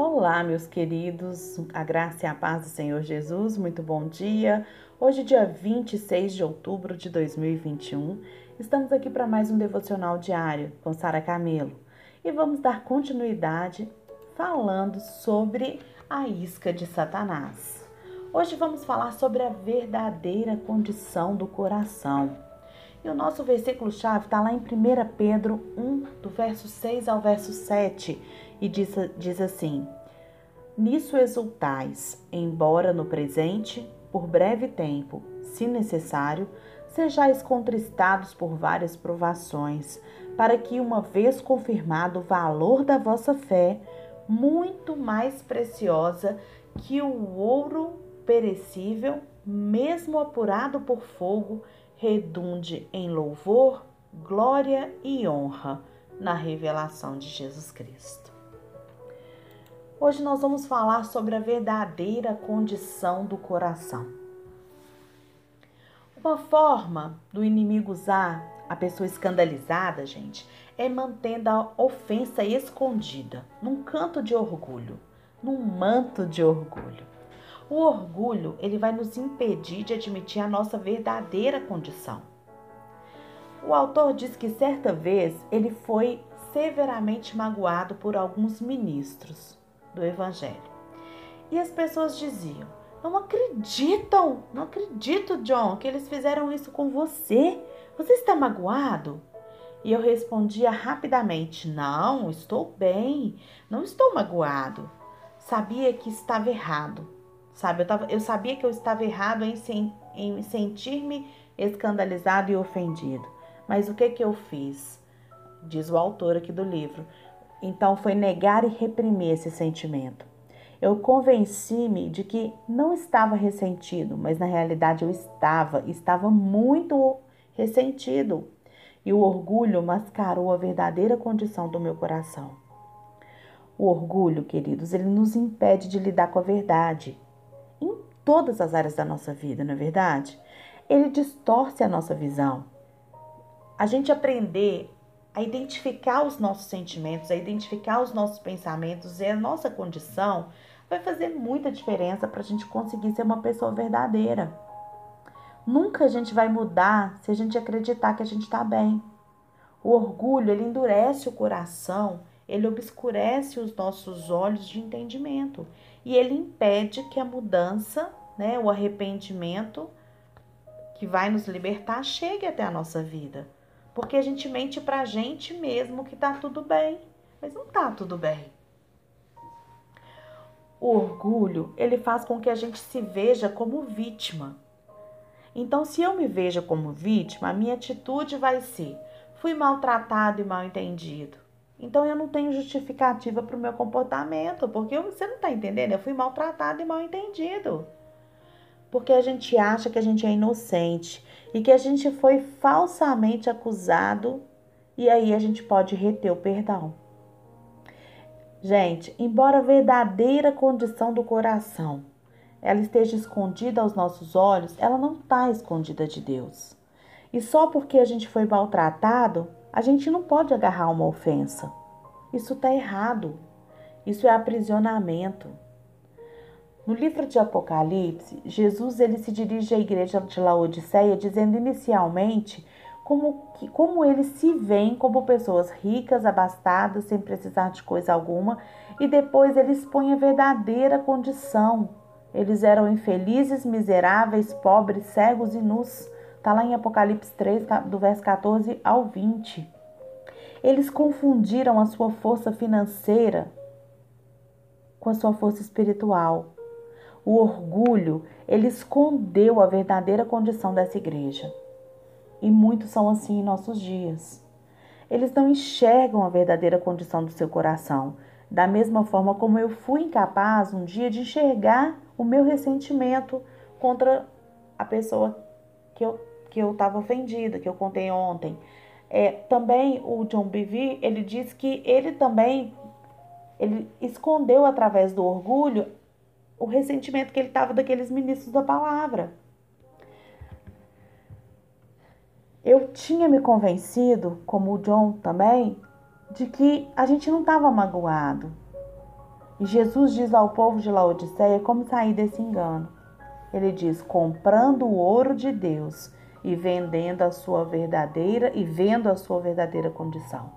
Olá, meus queridos, a graça e a paz do Senhor Jesus, muito bom dia. Hoje, dia 26 de outubro de 2021, estamos aqui para mais um devocional diário com Sara Camelo e vamos dar continuidade falando sobre a isca de Satanás. Hoje vamos falar sobre a verdadeira condição do coração. E o nosso versículo-chave está lá em 1 Pedro 1, do verso 6 ao verso 7, e diz, diz assim: Nisso exultais, embora no presente, por breve tempo, se necessário, sejais contristados por várias provações, para que, uma vez confirmado o valor da vossa fé, muito mais preciosa que o ouro perecível, mesmo apurado por fogo, redunde em louvor, glória e honra na revelação de Jesus Cristo. Hoje nós vamos falar sobre a verdadeira condição do coração. Uma forma do inimigo usar a pessoa escandalizada, gente, é mantendo a ofensa escondida num canto de orgulho, num manto de orgulho. O orgulho, ele vai nos impedir de admitir a nossa verdadeira condição. O autor diz que certa vez ele foi severamente magoado por alguns ministros do evangelho. E as pessoas diziam: "Não acreditam, não acredito, John, que eles fizeram isso com você. Você está magoado?" E eu respondia rapidamente: Não, estou bem, não estou magoado. Sabia que estava errado, sabe? Eu, tava, eu sabia que eu estava errado em, em sentir-me escandalizado e ofendido. Mas o que que eu fiz? Diz o autor aqui do livro. Então foi negar e reprimir esse sentimento. Eu convenci-me de que não estava ressentido, mas na realidade eu estava, estava muito ressentido. E o orgulho mascarou a verdadeira condição do meu coração. O orgulho, queridos, ele nos impede de lidar com a verdade todas as áreas da nossa vida, não é verdade? Ele distorce a nossa visão. A gente aprender a identificar os nossos sentimentos, a identificar os nossos pensamentos e a nossa condição vai fazer muita diferença para a gente conseguir ser uma pessoa verdadeira. Nunca a gente vai mudar se a gente acreditar que a gente está bem. O orgulho, ele endurece o coração, ele obscurece os nossos olhos de entendimento e ele impede que a mudança né, o arrependimento que vai nos libertar chegue até a nossa vida. Porque a gente mente pra gente mesmo que tá tudo bem, mas não tá tudo bem. O orgulho, ele faz com que a gente se veja como vítima. Então, se eu me vejo como vítima, a minha atitude vai ser: fui maltratado e mal entendido. Então, eu não tenho justificativa para o meu comportamento, porque você não está entendendo? Eu fui maltratado e mal entendido porque a gente acha que a gente é inocente e que a gente foi falsamente acusado e aí a gente pode reter o perdão. Gente, embora a verdadeira condição do coração ela esteja escondida aos nossos olhos, ela não está escondida de Deus. E só porque a gente foi maltratado, a gente não pode agarrar uma ofensa. Isso está errado. Isso é aprisionamento. No livro de Apocalipse, Jesus ele se dirige à igreja de Laodiceia dizendo inicialmente como, que, como eles se veem como pessoas ricas, abastadas, sem precisar de coisa alguma, e depois ele expõe a verdadeira condição. Eles eram infelizes, miseráveis, pobres, cegos e nus. Está lá em Apocalipse 3, do verso 14 ao 20. Eles confundiram a sua força financeira com a sua força espiritual. O orgulho, ele escondeu a verdadeira condição dessa igreja. E muitos são assim em nossos dias. Eles não enxergam a verdadeira condição do seu coração, da mesma forma como eu fui incapaz um dia de enxergar o meu ressentimento contra a pessoa que eu que eu estava ofendida, que eu contei ontem. É, também o John Bevere, ele diz que ele também ele escondeu através do orgulho o ressentimento que ele estava daqueles ministros da palavra. Eu tinha me convencido, como o John também, de que a gente não estava magoado. E Jesus diz ao povo de Laodiceia como sair desse engano. Ele diz: comprando o ouro de Deus e vendendo a sua verdadeira e vendo a sua verdadeira condição.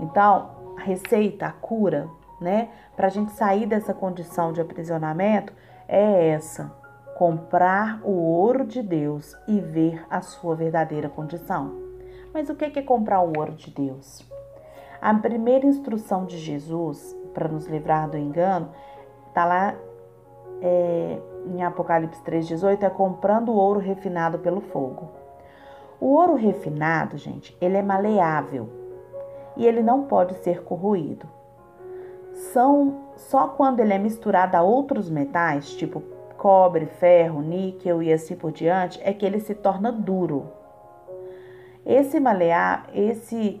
Então, a receita, a cura, né, para a gente sair dessa condição de aprisionamento é essa: comprar o ouro de Deus e ver a sua verdadeira condição. Mas o que é comprar o ouro de Deus? A primeira instrução de Jesus para nos livrar do engano está lá é, em Apocalipse 3,18: é comprando o ouro refinado pelo fogo. O ouro refinado, gente, ele é maleável e ele não pode ser corroído. São só quando ele é misturado a outros metais, tipo cobre, ferro, níquel e assim por diante, é que ele se torna duro. Esse malear, esse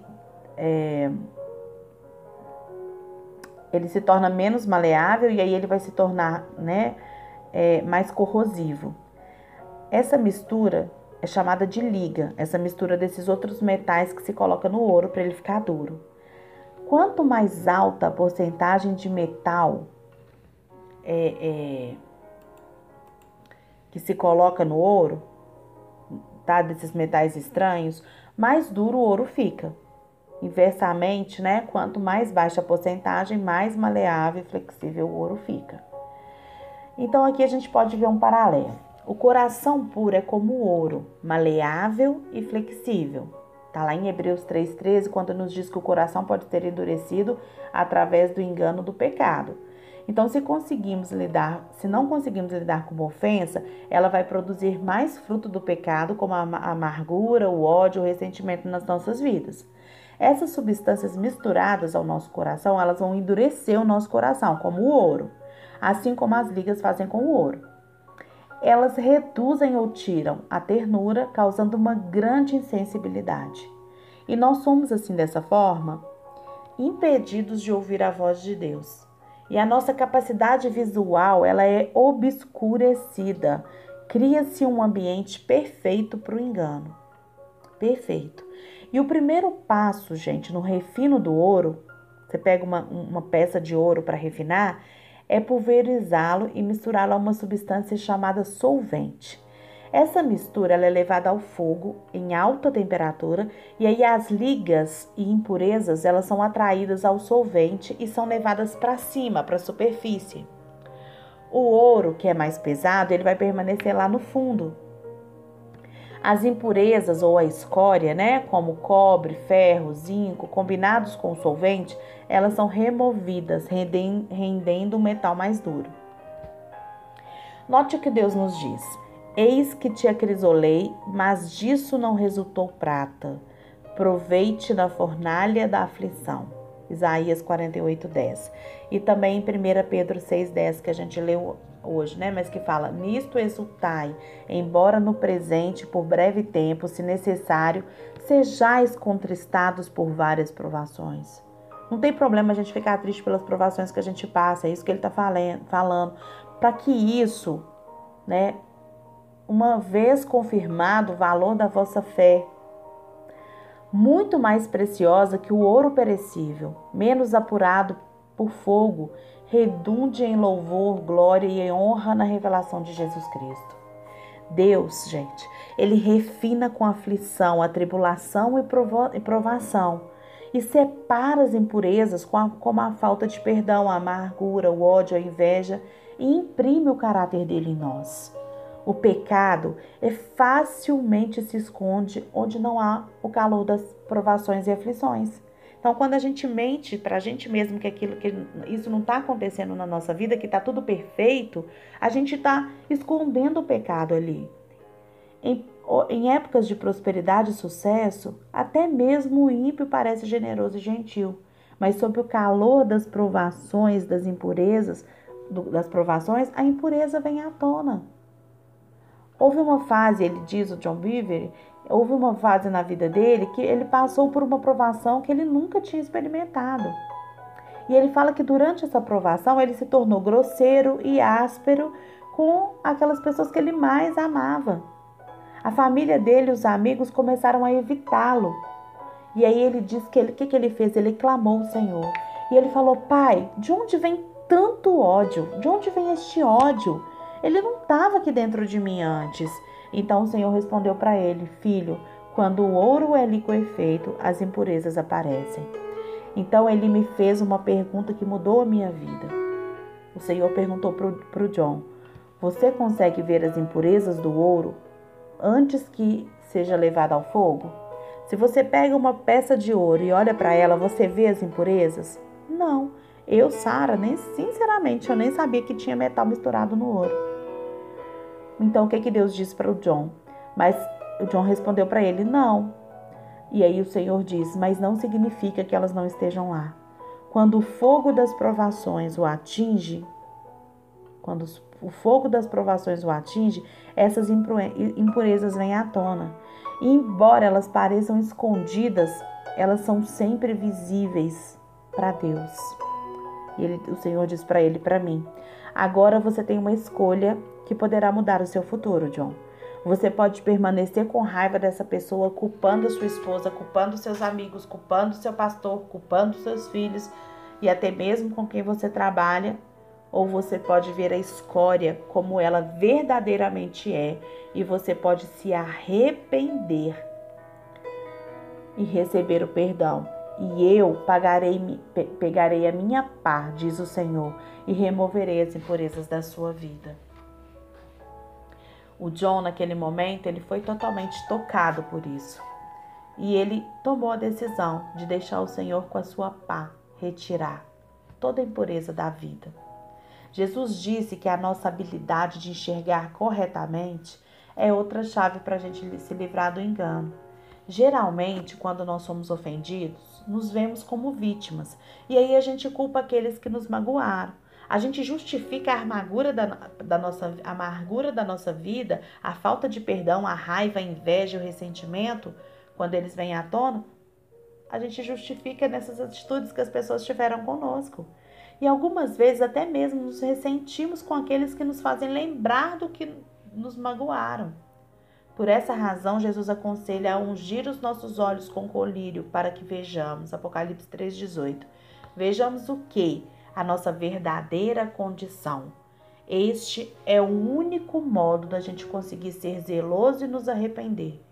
é, ele se torna menos maleável e aí ele vai se tornar, né, é, mais corrosivo. Essa mistura é chamada de liga, essa mistura desses outros metais que se coloca no ouro para ele ficar duro. Quanto mais alta a porcentagem de metal é, é, que se coloca no ouro, tá? Desses metais estranhos, mais duro o ouro fica. Inversamente, né? Quanto mais baixa a porcentagem, mais maleável e flexível o ouro fica. Então aqui a gente pode ver um paralelo. O coração puro é como o ouro, maleável e flexível. Está lá em Hebreus 3,13, quando nos diz que o coração pode ser endurecido através do engano do pecado. Então, se conseguimos lidar, se não conseguimos lidar com uma ofensa, ela vai produzir mais fruto do pecado, como a amargura, o ódio, o ressentimento nas nossas vidas. Essas substâncias misturadas ao nosso coração, elas vão endurecer o nosso coração, como o ouro, assim como as ligas fazem com o ouro. Elas reduzem ou tiram a ternura, causando uma grande insensibilidade. E nós somos assim dessa forma, impedidos de ouvir a voz de Deus. E a nossa capacidade visual, ela é obscurecida. Cria-se um ambiente perfeito para o engano. Perfeito. E o primeiro passo, gente, no refino do ouro, você pega uma, uma peça de ouro para refinar, é pulverizá-lo e misturá-lo a uma substância chamada solvente. Essa mistura é levada ao fogo em alta temperatura e aí as ligas e impurezas elas são atraídas ao solvente e são levadas para cima, para a superfície. O ouro, que é mais pesado, ele vai permanecer lá no fundo, as impurezas ou a escória, né, como cobre, ferro, zinco, combinados com o solvente, elas são removidas, rendendo um metal mais duro. Note o que Deus nos diz: Eis que te acrisolei, mas disso não resultou prata. Proveite na fornalha da aflição. Isaías 48, 10. E também em 1 Pedro 6, 10, que a gente leu hoje, né? Mas que fala: Nisto exultai, embora no presente, por breve tempo, se necessário, sejais contristados por várias provações. Não tem problema a gente ficar triste pelas provações que a gente passa, é isso que ele está falando. Para que isso, né, uma vez confirmado o valor da vossa fé, muito mais preciosa que o ouro perecível, menos apurado por fogo redunde em louvor, glória e honra na revelação de Jesus Cristo. Deus, gente, ele refina com aflição, a tribulação e provação e separa as impurezas como a falta de perdão, a amargura, o ódio, a inveja e imprime o caráter dele em nós. O pecado é facilmente se esconde onde não há o calor das provações e aflições. Então, quando a gente mente para a gente mesmo que aquilo que isso não está acontecendo na nossa vida, que está tudo perfeito, a gente está escondendo o pecado ali. Em, em épocas de prosperidade e sucesso, até mesmo o ímpio parece generoso e gentil, mas sob o calor das provações, das impurezas, do, das provações, a impureza vem à tona. Houve uma fase, ele diz, o John Beaver, houve uma fase na vida dele que ele passou por uma provação que ele nunca tinha experimentado. E ele fala que durante essa provação ele se tornou grosseiro e áspero com aquelas pessoas que ele mais amava. A família dele, os amigos começaram a evitá-lo. E aí ele diz que ele, que, que ele fez? Ele clamou o Senhor. E ele falou: Pai, de onde vem tanto ódio? De onde vem este ódio? Ele não estava aqui dentro de mim antes. Então o Senhor respondeu para ele: Filho, quando o ouro é liquefeito, as impurezas aparecem. Então ele me fez uma pergunta que mudou a minha vida. O Senhor perguntou para o John: Você consegue ver as impurezas do ouro antes que seja levado ao fogo? Se você pega uma peça de ouro e olha para ela, você vê as impurezas? Não. Eu, Sara, nem sinceramente, eu nem sabia que tinha metal misturado no ouro. Então o que que Deus disse para o John? Mas o John respondeu para ele: "Não". E aí o Senhor diz: "Mas não significa que elas não estejam lá. Quando o fogo das provações o atinge, quando o fogo das provações o atinge, essas impurezas vêm à tona. E embora elas pareçam escondidas, elas são sempre visíveis para Deus. E ele, o Senhor diz para ele, para mim: agora você tem uma escolha que poderá mudar o seu futuro, John. Você pode permanecer com raiva dessa pessoa, culpando sua esposa, culpando seus amigos, culpando seu pastor, culpando seus filhos e até mesmo com quem você trabalha, ou você pode ver a escória como ela verdadeiramente é e você pode se arrepender e receber o perdão e eu pagarei, pegarei a minha par, diz o Senhor, e removerei as impurezas da sua vida. O John, naquele momento, ele foi totalmente tocado por isso. E ele tomou a decisão de deixar o Senhor com a sua pá retirar toda a impureza da vida. Jesus disse que a nossa habilidade de enxergar corretamente é outra chave para a gente se livrar do engano. Geralmente, quando nós somos ofendidos, nos vemos como vítimas e aí a gente culpa aqueles que nos magoaram. A gente justifica a amargura da, da, nossa, amargura da nossa vida, a falta de perdão, a raiva, a inveja, o ressentimento, quando eles vêm à tona, a gente justifica nessas atitudes que as pessoas tiveram conosco. E algumas vezes até mesmo nos ressentimos com aqueles que nos fazem lembrar do que nos magoaram. Por essa razão, Jesus aconselha a ungir os nossos olhos com colírio para que vejamos. Apocalipse 3,18. Vejamos o que? A nossa verdadeira condição. Este é o único modo da gente conseguir ser zeloso e nos arrepender,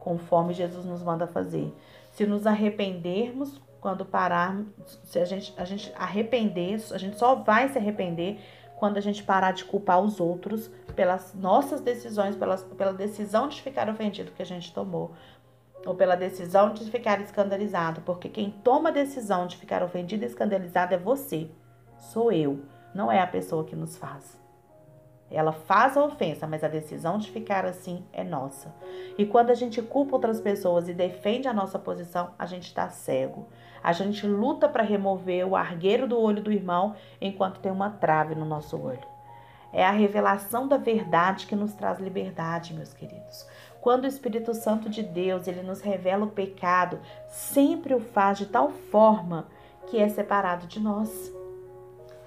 conforme Jesus nos manda fazer. Se nos arrependermos quando pararmos, se a gente, a gente arrepender, a gente só vai se arrepender quando a gente parar de culpar os outros pelas nossas decisões, pelas, pela decisão de ficar ofendido que a gente tomou, ou pela decisão de ficar escandalizado, porque quem toma a decisão de ficar ofendido e escandalizado é você, sou eu, não é a pessoa que nos faz. Ela faz a ofensa, mas a decisão de ficar assim é nossa. E quando a gente culpa outras pessoas e defende a nossa posição, a gente está cego. A gente luta para remover o argueiro do olho do irmão enquanto tem uma trave no nosso olho. É a revelação da verdade que nos traz liberdade, meus queridos. Quando o Espírito Santo de Deus ele nos revela o pecado, sempre o faz de tal forma que é separado de nós.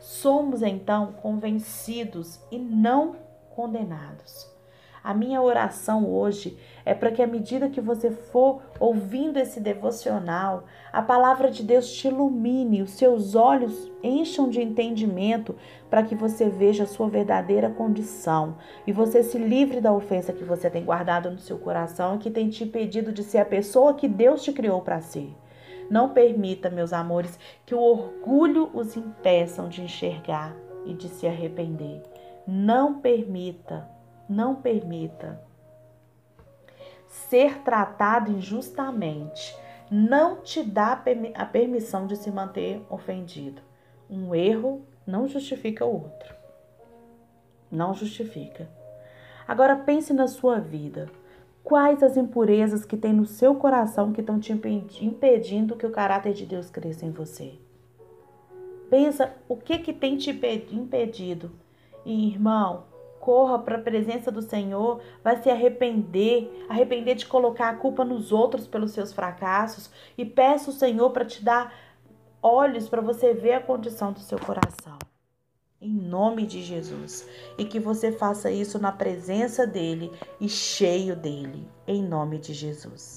Somos então convencidos e não condenados. A minha oração hoje é para que, à medida que você for ouvindo esse devocional, a palavra de Deus te ilumine, os seus olhos encham de entendimento para que você veja a sua verdadeira condição e você se livre da ofensa que você tem guardado no seu coração e que tem te impedido de ser a pessoa que Deus te criou para ser. Não permita, meus amores, que o orgulho os impeçam de enxergar e de se arrepender. Não permita não permita ser tratado injustamente. Não te dá a permissão de se manter ofendido. Um erro não justifica o outro. Não justifica. Agora pense na sua vida. Quais as impurezas que tem no seu coração que estão te impedindo que o caráter de Deus cresça em você? Pensa o que que tem te impedido. E irmão, corra para a presença do Senhor, vai se arrepender, arrepender de colocar a culpa nos outros pelos seus fracassos e peça o Senhor para te dar olhos para você ver a condição do seu coração. Em nome de Jesus. E que você faça isso na presença dele e cheio dele. Em nome de Jesus.